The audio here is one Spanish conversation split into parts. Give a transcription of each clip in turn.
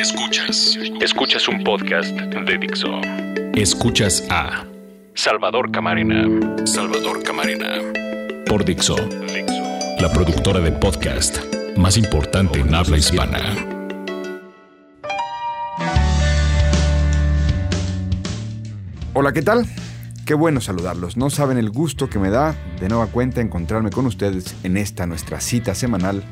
Escuchas. Escuchas un podcast de Dixo. Escuchas a Salvador Camarena. Salvador Camarena. Por Dixo. La productora de podcast más importante en habla hispana. Hola, ¿qué tal? Qué bueno saludarlos. No saben el gusto que me da de nueva cuenta encontrarme con ustedes en esta nuestra cita semanal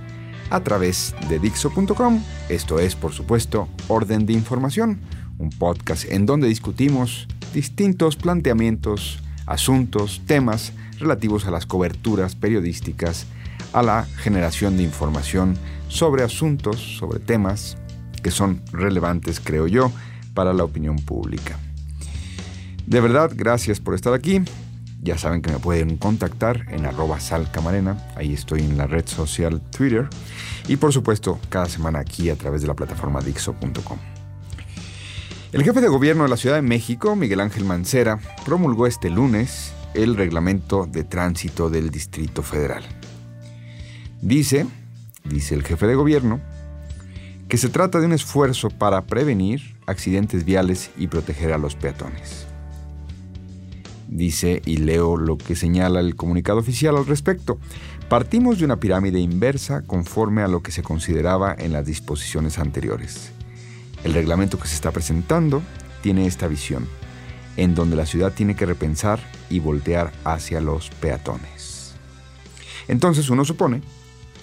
a través de Dixo.com. Esto es, por supuesto, Orden de Información, un podcast en donde discutimos distintos planteamientos, asuntos, temas relativos a las coberturas periodísticas, a la generación de información sobre asuntos, sobre temas que son relevantes, creo yo, para la opinión pública. De verdad, gracias por estar aquí. Ya saben que me pueden contactar en arroba salcamarena, ahí estoy en la red social Twitter y por supuesto cada semana aquí a través de la plataforma Dixo.com. El jefe de gobierno de la Ciudad de México, Miguel Ángel Mancera, promulgó este lunes el reglamento de tránsito del Distrito Federal. Dice, dice el jefe de gobierno, que se trata de un esfuerzo para prevenir accidentes viales y proteger a los peatones. Dice, y leo lo que señala el comunicado oficial al respecto, partimos de una pirámide inversa conforme a lo que se consideraba en las disposiciones anteriores. El reglamento que se está presentando tiene esta visión, en donde la ciudad tiene que repensar y voltear hacia los peatones. Entonces uno supone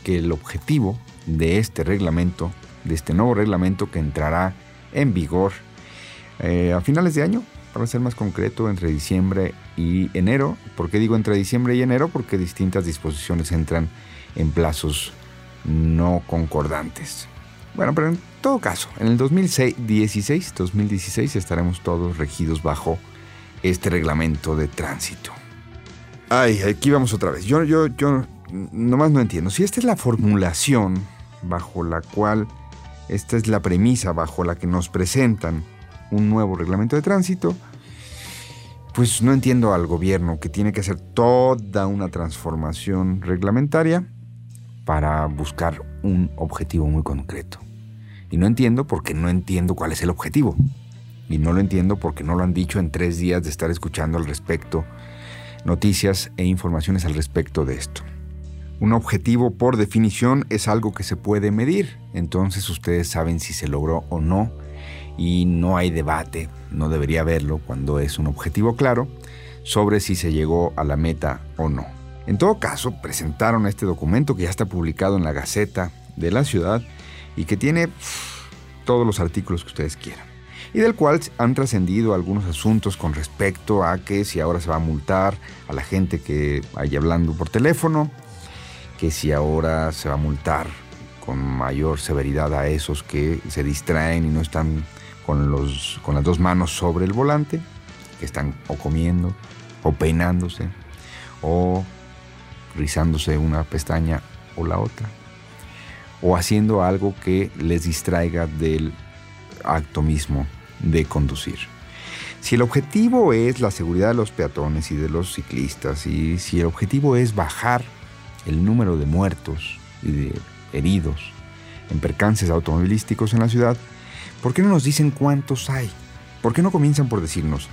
que el objetivo de este reglamento, de este nuevo reglamento que entrará en vigor eh, a finales de año, para ser más concreto, entre diciembre y enero. ¿Por qué digo entre diciembre y enero? Porque distintas disposiciones entran en plazos no concordantes. Bueno, pero en todo caso, en el 2016, 2016 estaremos todos regidos bajo este reglamento de tránsito. Ay, aquí vamos otra vez. Yo, yo, yo nomás no entiendo. Si esta es la formulación bajo la cual, esta es la premisa bajo la que nos presentan un nuevo reglamento de tránsito, pues no entiendo al gobierno que tiene que hacer toda una transformación reglamentaria para buscar un objetivo muy concreto. Y no entiendo porque no entiendo cuál es el objetivo. Y no lo entiendo porque no lo han dicho en tres días de estar escuchando al respecto noticias e informaciones al respecto de esto. Un objetivo por definición es algo que se puede medir, entonces ustedes saben si se logró o no y no hay debate, no debería haberlo cuando es un objetivo claro, sobre si se llegó a la meta o no. En todo caso, presentaron este documento que ya está publicado en la Gaceta de la ciudad y que tiene todos los artículos que ustedes quieran. Y del cual han trascendido algunos asuntos con respecto a que si ahora se va a multar a la gente que vaya hablando por teléfono, que si ahora se va a multar con mayor severidad a esos que se distraen y no están con, los, con las dos manos sobre el volante, que están o comiendo, o peinándose, o rizándose una pestaña o la otra, o haciendo algo que les distraiga del acto mismo de conducir. Si el objetivo es la seguridad de los peatones y de los ciclistas, y si el objetivo es bajar el número de muertos y de heridos en percances automovilísticos en la ciudad, ¿Por qué no nos dicen cuántos hay? ¿Por qué no comienzan por decirnos,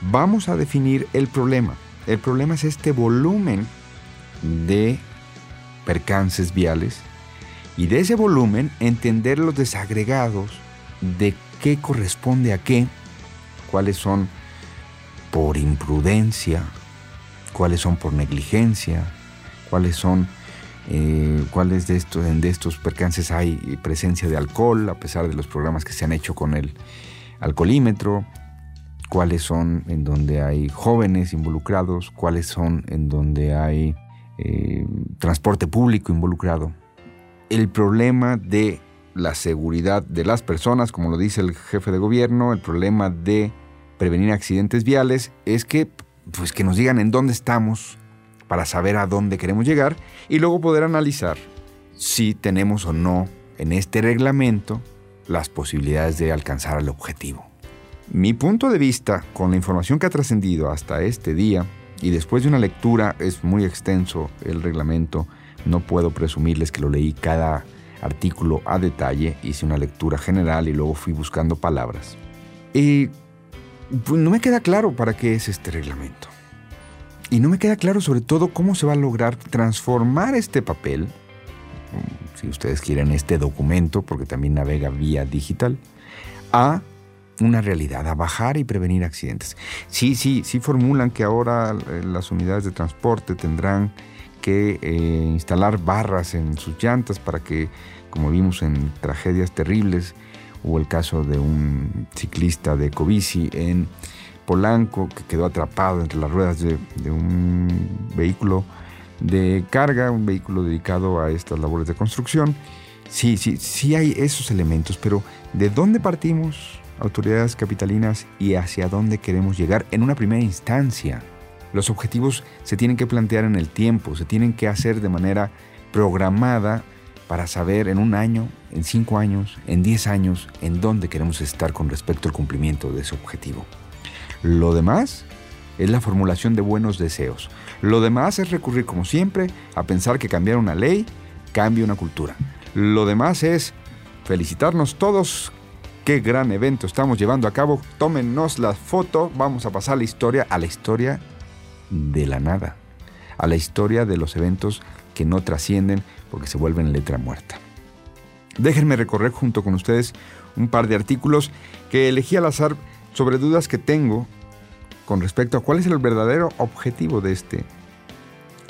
vamos a definir el problema? El problema es este volumen de percances viales y de ese volumen entender los desagregados de qué corresponde a qué, cuáles son por imprudencia, cuáles son por negligencia, cuáles son eh, cuáles de estos, de estos percances hay presencia de alcohol, a pesar de los programas que se han hecho con el alcoholímetro, cuáles son en donde hay jóvenes involucrados, cuáles son en donde hay eh, transporte público involucrado. El problema de la seguridad de las personas, como lo dice el jefe de gobierno, el problema de prevenir accidentes viales es que, pues, que nos digan en dónde estamos para saber a dónde queremos llegar y luego poder analizar si tenemos o no en este reglamento las posibilidades de alcanzar el objetivo. Mi punto de vista con la información que ha trascendido hasta este día y después de una lectura es muy extenso el reglamento, no puedo presumirles que lo leí cada artículo a detalle, hice una lectura general y luego fui buscando palabras. Y pues, no me queda claro para qué es este reglamento. Y no me queda claro sobre todo cómo se va a lograr transformar este papel, si ustedes quieren este documento, porque también navega vía digital, a una realidad, a bajar y prevenir accidentes. Sí, sí, sí formulan que ahora eh, las unidades de transporte tendrán que eh, instalar barras en sus llantas para que, como vimos en tragedias terribles, hubo el caso de un ciclista de Covici en Polanco que quedó atrapado entre las ruedas de, un vehículo de carga, un vehículo dedicado a estas labores de construcción. Sí, sí, sí hay esos elementos, pero ¿de dónde partimos, autoridades capitalinas, y hacia dónde queremos llegar en una primera instancia? Los objetivos se tienen que plantear en el tiempo, se tienen que hacer de manera programada para saber en un año, en cinco años, en diez años, en dónde queremos estar con respecto al cumplimiento de ese objetivo. Lo demás es la formulación de buenos deseos. Lo demás es recurrir, como siempre, a pensar que cambiar una ley cambia una cultura. Lo demás es felicitarnos todos. Qué gran evento estamos llevando a cabo. Tómenos la foto. Vamos a pasar la historia a la historia de la nada. A la historia de los eventos que no trascienden porque se vuelven letra muerta. Déjenme recorrer junto con ustedes un par de artículos que elegí al azar sobre dudas que tengo con respecto a cuál es el verdadero objetivo de este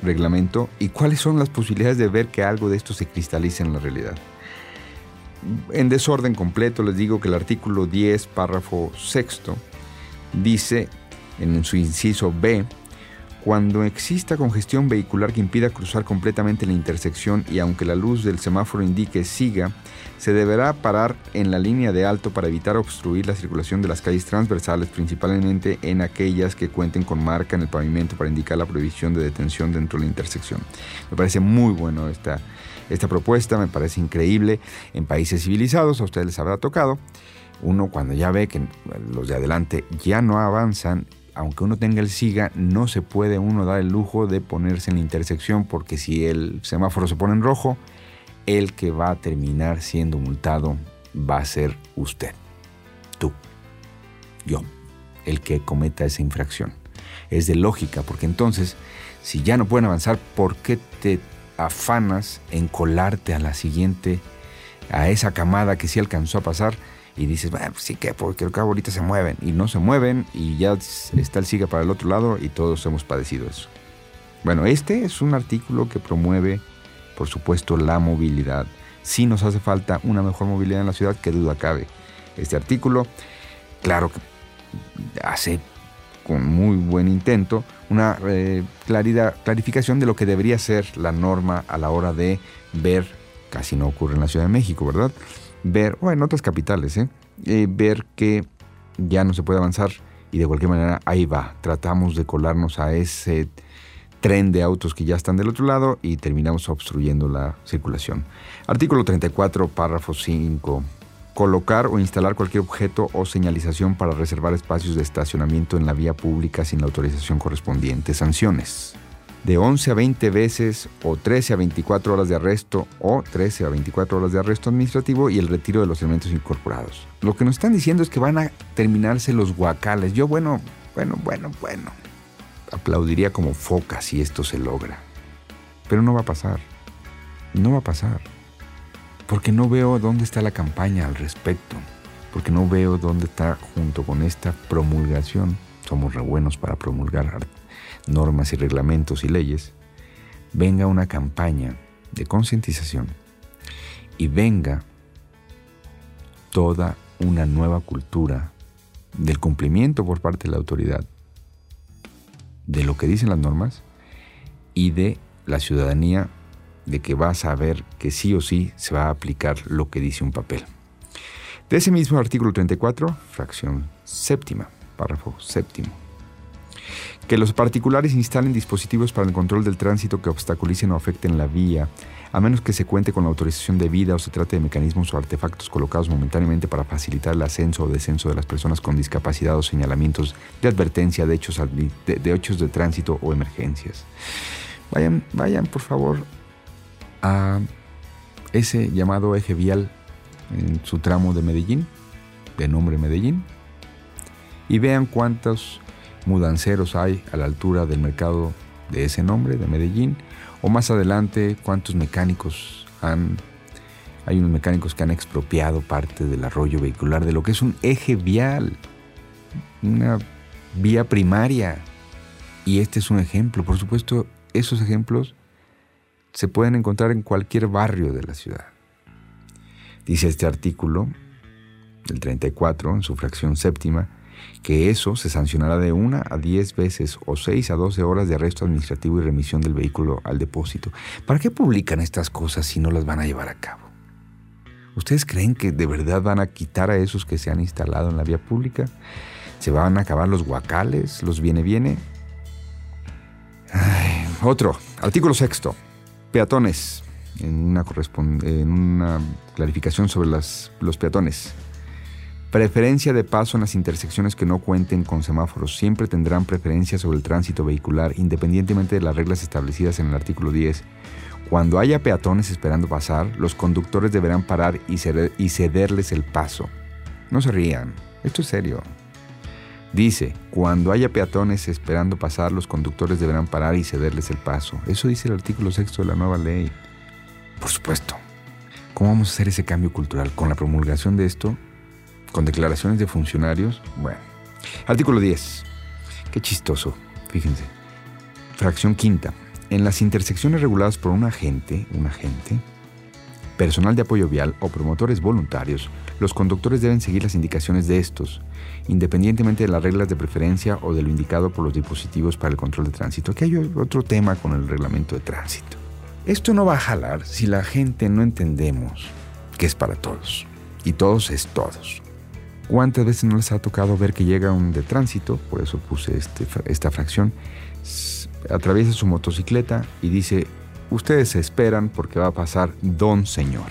reglamento y cuáles son las posibilidades de ver que algo de esto se cristalice en la realidad. En desorden completo les digo que el artículo 10, párrafo sexto, dice en su inciso B cuando exista congestión vehicular que impida cruzar completamente la intersección y aunque la luz del semáforo indique siga, se deberá parar en la línea de alto para evitar obstruir la circulación de las calles transversales, principalmente en aquellas que cuenten con marca en el pavimento para indicar la prohibición de detención dentro de la intersección. Me parece muy bueno esta, esta propuesta, me parece increíble. En países civilizados, a ustedes les habrá tocado, uno cuando ya ve que los de adelante ya no avanzan, aunque uno tenga el SIGA, no se puede uno dar el lujo de ponerse en la intersección porque si el semáforo se pone en rojo, el que va a terminar siendo multado va a ser usted, tú, yo, el que cometa esa infracción. Es de lógica, porque entonces, si ya no pueden avanzar, ¿por qué te afanas en colarte a la siguiente, a esa camada que sí alcanzó a pasar? Y dices, bueno, pues sí que, porque al cabo ahorita se mueven y no se mueven y ya está el siga para el otro lado y todos hemos padecido eso. Bueno, este es un artículo que promueve, por supuesto, la movilidad. Sí nos hace falta una mejor movilidad en la ciudad, que duda cabe. Este artículo, claro que hace con muy buen intento una eh, claridad, clarificación de lo que debería ser la norma a la hora de ver, casi no ocurre en la Ciudad de México, ¿verdad? Ver, o en otras capitales, ¿eh? ¿eh? ver que ya no se puede avanzar y de cualquier manera ahí va. Tratamos de colarnos a ese tren de autos que ya están del otro lado y terminamos obstruyendo la circulación. Artículo 34, párrafo 5. Colocar o instalar cualquier objeto o señalización para reservar espacios de estacionamiento en la vía pública sin la autorización correspondiente. Sanciones de 11 a 20 veces o 13 a 24 horas de arresto o 13 a 24 horas de arresto administrativo y el retiro de los elementos incorporados. Lo que nos están diciendo es que van a terminarse los guacales. Yo, bueno, bueno, bueno, bueno. Aplaudiría como foca si esto se logra. Pero no va a pasar. No va a pasar. Porque no veo dónde está la campaña al respecto. Porque no veo dónde está junto con esta promulgación. Somos re buenos para promulgar normas y reglamentos y leyes, venga una campaña de concientización y venga toda una nueva cultura del cumplimiento por parte de la autoridad de lo que dicen las normas y de la ciudadanía de que va a saber que sí o sí se va a aplicar lo que dice un papel. De ese mismo artículo 34, fracción séptima, párrafo séptimo que los particulares instalen dispositivos para el control del tránsito que obstaculicen o afecten la vía, a menos que se cuente con la autorización debida o se trate de mecanismos o artefactos colocados momentáneamente para facilitar el ascenso o descenso de las personas con discapacidad o señalamientos de advertencia de hechos de, de, hechos de tránsito o emergencias. Vayan, vayan por favor a ese llamado eje vial en su tramo de Medellín, de nombre Medellín, y vean cuántos mudanceros hay a la altura del mercado de ese nombre, de Medellín, o más adelante cuántos mecánicos han... Hay unos mecánicos que han expropiado parte del arroyo vehicular de lo que es un eje vial, una vía primaria. Y este es un ejemplo. Por supuesto, esos ejemplos se pueden encontrar en cualquier barrio de la ciudad. Dice este artículo, del 34, en su fracción séptima, que eso se sancionará de una a diez veces o seis a doce horas de arresto administrativo y remisión del vehículo al depósito. ¿Para qué publican estas cosas si no las van a llevar a cabo? ¿Ustedes creen que de verdad van a quitar a esos que se han instalado en la vía pública? ¿Se van a acabar los guacales, los viene-viene? Otro, artículo sexto. Peatones. En una, en una clarificación sobre los peatones. Preferencia de paso en las intersecciones que no cuenten con semáforos. Siempre tendrán preferencia sobre el tránsito vehicular, independientemente de las reglas establecidas en el artículo 10. Cuando haya peatones esperando pasar, los conductores deberán parar y, cederles el paso. No se rían, esto es serio. Dice, cuando haya peatones esperando pasar, los conductores deberán parar y cederles el paso. Eso dice el artículo 6 de la nueva ley. Por supuesto. ¿Cómo vamos a hacer ese cambio cultural? ¿Con la promulgación de esto? Con declaraciones de funcionarios. Bueno. Artículo 10. Qué chistoso, fíjense. Fracción quinta. En las intersecciones reguladas por un agente, un agente, personal de apoyo vial o promotores voluntarios, los conductores deben seguir las indicaciones de estos, independientemente de las reglas de preferencia o de lo indicado por los dispositivos para el control de tránsito. Aquí hay otro tema con el reglamento de tránsito. Esto no va a jalar si la gente no entendemos que es para todos. Y todos es todos. ¿Cuántas veces no les ha tocado ver que llega un de tránsito? Por eso puse este, esta fracción. Atraviesa su motocicleta y dice, ustedes se esperan porque va a pasar don señor.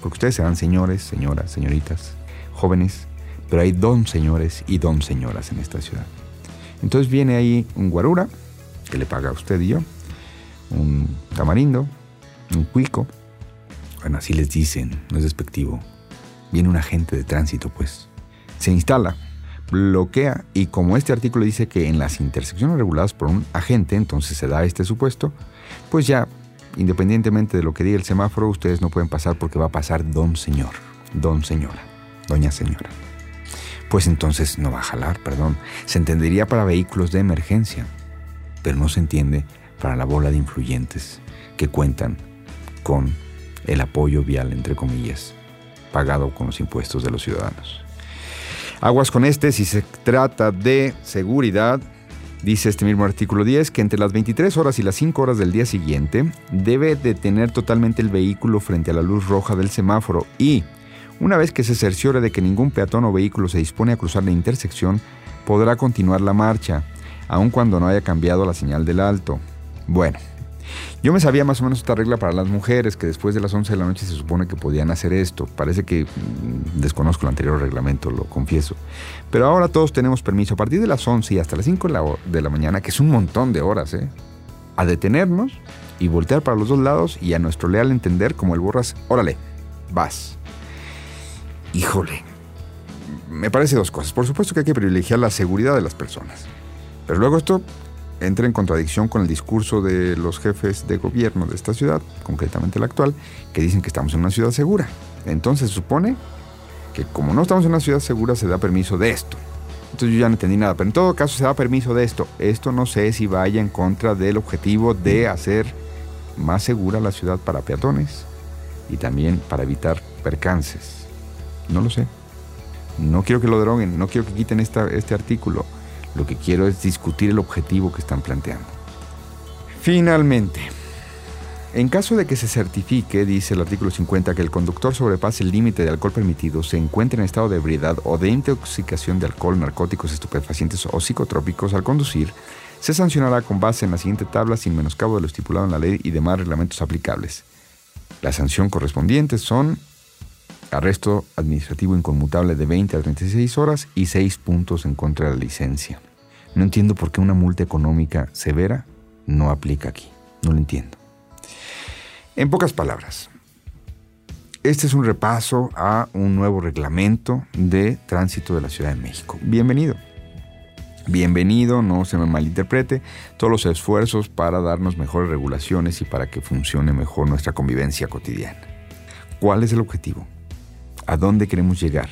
Porque ustedes serán señores, señoras, señoritas, jóvenes, pero hay don señores y don señoras en esta ciudad. Entonces viene ahí un guarura, que le paga a usted y yo, un tamarindo, un cuico. Bueno, así les dicen, no es despectivo. Viene un agente de tránsito, pues se instala, bloquea y como este artículo dice que en las intersecciones reguladas por un agente, entonces se da este supuesto, pues ya, independientemente de lo que diga el semáforo, ustedes no pueden pasar porque va a pasar don señor, don señora, doña señora. Pues entonces no va a jalar, perdón. Se entendería para vehículos de emergencia, pero no se entiende para la bola de influyentes que cuentan con el apoyo vial, entre comillas, pagado con los impuestos de los ciudadanos. Aguas con este, si se trata de seguridad, dice este mismo artículo 10, que entre las 23 horas y las 5 horas del día siguiente debe detener totalmente el vehículo frente a la luz roja del semáforo y, una vez que se cerciore de que ningún peatón o vehículo se dispone a cruzar la intersección, podrá continuar la marcha, aun cuando no haya cambiado la señal del alto. Bueno, yo me sabía más o menos esta regla para las mujeres, que después de las 11 de la noche se supone que podían hacer esto. Parece que mm, desconozco el anterior reglamento, lo confieso. Pero ahora todos tenemos permiso a partir de las 11 y hasta las 5 de la mañana, que es un montón de horas, ¿eh? a detenernos y voltear para los dos lados y a nuestro leal entender como el borras, órale, vas. Híjole, me parece dos cosas. Por supuesto que hay que privilegiar la seguridad de las personas. Pero luego esto entra en contradicción con el discurso de los jefes de gobierno de esta ciudad, concretamente el actual, que dicen que estamos en una ciudad segura. Entonces se supone que como no estamos en una ciudad segura se da permiso de esto. Entonces yo ya no entendí nada, pero en todo caso se da permiso de esto. Esto no sé si vaya en contra del objetivo de hacer más segura la ciudad para peatones y también para evitar percances. No lo sé. No quiero que lo droguen, no quiero que quiten este artículo. Lo que quiero es discutir el objetivo que están planteando. Finalmente, en caso de que se certifique, dice el artículo 50, que el conductor sobrepase el límite de alcohol permitido, se encuentre en estado de ebriedad o de intoxicación de alcohol, narcóticos, estupefacientes o psicotrópicos al conducir, se sancionará con base en la siguiente tabla sin menoscabo de lo estipulado en la ley y demás reglamentos aplicables. La sanción correspondiente son arresto administrativo inconmutable de 20 a 36 horas y 6 puntos en contra de la licencia. No entiendo por qué una multa económica severa no aplica aquí. No lo entiendo. En pocas palabras, Este es un repaso a un nuevo reglamento de tránsito de la Ciudad de México. Bienvenido. Bienvenido, no se me malinterprete, todos los esfuerzos para darnos mejores regulaciones y para que funcione mejor nuestra convivencia cotidiana. ¿Cuál es el objetivo? ¿A dónde queremos llegar?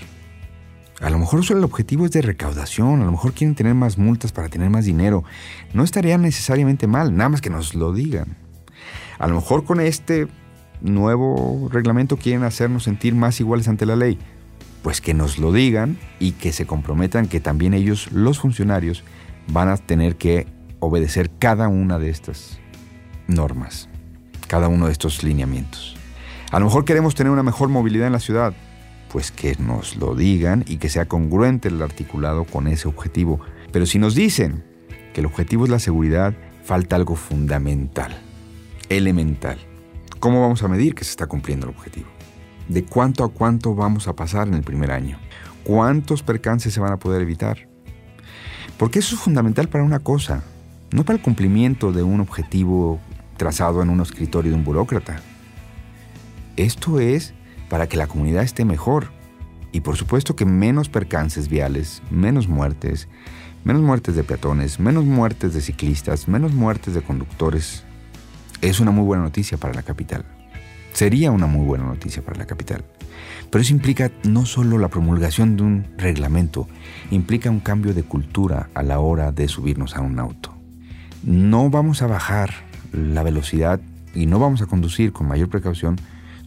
A lo mejor el objetivo es de recaudación, a lo mejor quieren tener más multas para tener más dinero. No estaría necesariamente mal, nada más que nos lo digan. A lo mejor con este nuevo reglamento quieren hacernos sentir más iguales ante la ley. Pues que nos lo digan y que se comprometan que también ellos, los funcionarios, van a tener que obedecer cada una de estas normas, cada uno de estos lineamientos. A lo mejor queremos tener una mejor movilidad en la ciudad, pues que nos lo digan y que sea congruente el articulado con ese objetivo. Pero si nos dicen que el objetivo es la seguridad, falta algo fundamental, elemental. ¿Cómo vamos a medir que se está cumpliendo el objetivo? ¿De cuánto a cuánto vamos a pasar en el primer año? ¿Cuántos percances se van a poder evitar? Porque eso es fundamental para una cosa, no para el cumplimiento de un objetivo trazado en un escritorio de un burócrata. Esto es para que la comunidad esté mejor. Y por supuesto que menos percances viales, menos muertes, menos muertes de peatones, menos muertes de ciclistas, menos muertes de conductores, es una muy buena noticia para la capital. Sería una muy buena noticia para la capital. Pero eso implica no solo la promulgación de un reglamento, implica un cambio de cultura a la hora de subirnos a un auto. No vamos a bajar la velocidad y no vamos a conducir con mayor precaución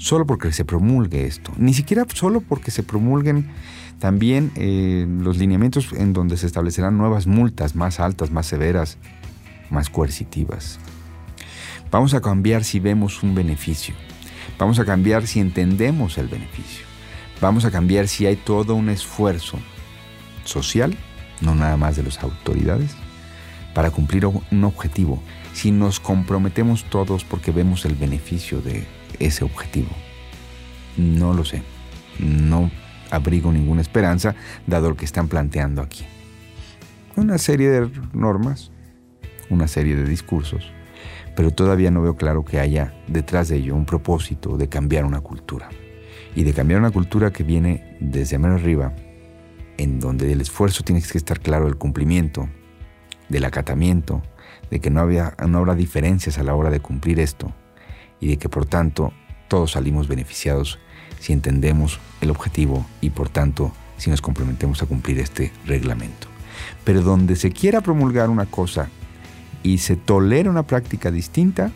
solo porque se promulgue esto, ni siquiera solo porque se promulguen también eh, los lineamientos en donde se establecerán nuevas multas más altas, más severas, más coercitivas. Vamos a cambiar si vemos un beneficio. Vamos a cambiar si entendemos el beneficio. Vamos a cambiar si hay todo un esfuerzo social, no nada más de las autoridades, para cumplir un objetivo. Si nos comprometemos todos porque vemos el beneficio de ese objetivo. No lo sé. No abrigo ninguna esperanza dado lo que están planteando aquí. Una serie de normas, una serie de discursos pero todavía no veo claro que haya detrás de ello un propósito de cambiar una cultura. Y de cambiar una cultura que viene desde arriba, en donde el esfuerzo tiene que estar claro del cumplimiento, del acatamiento, de que no, no habrá diferencias a la hora de cumplir esto y de que por tanto todos salimos beneficiados si entendemos el objetivo y por tanto si nos comprometemos a cumplir este reglamento. Pero donde se quiera promulgar una cosa y se tolera una práctica distinta,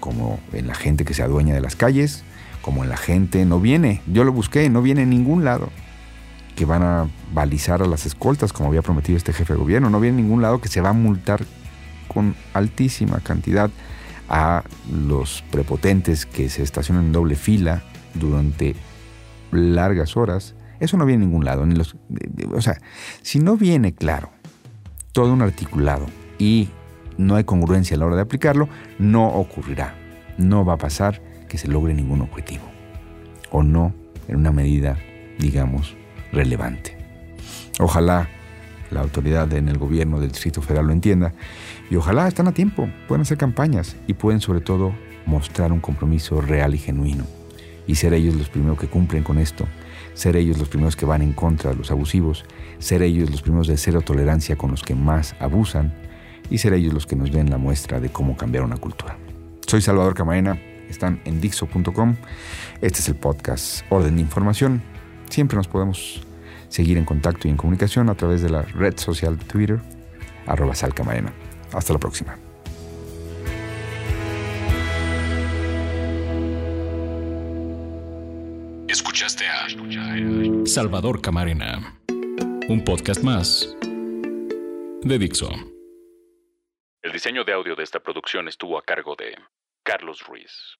como en la gente que se adueña de las calles, como en la gente, no viene, yo lo busqué, no viene en ningún lado, que van a balizar a las escoltas, como había prometido este jefe de gobierno, no viene en ningún lado que se va a multar con altísima cantidad a los prepotentes que se estacionan en doble fila durante largas horas. Eso no viene en ningún lado. Ni los, o sea, si no viene claro todo un articulado y no hay congruencia a la hora de aplicarlo, no ocurrirá. No va a pasar que se logre ningún objetivo. O no en una medida, digamos, relevante. Ojalá la autoridad en el gobierno del Distrito Federal lo entienda y ojalá están a tiempo, pueden hacer campañas y pueden sobre todo mostrar un compromiso real y genuino y ser ellos los primeros que cumplen con esto, ser ellos los primeros que van en contra de los abusivos, ser ellos los primeros de cero tolerancia con los que más abusan y ser ellos los que nos den la muestra de cómo cambiar una cultura. Soy Salvador Camarena, están en Dixo.com. Este es el podcast Orden de Información. Siempre nos podemos seguir en contacto y en comunicación a través de la red social de Twitter, arroba salcamarena. Hasta la próxima. Escuchaste a Salvador Camarena, un podcast más de Dixo. El diseño de audio de esta producción estuvo a cargo de Carlos Ruiz.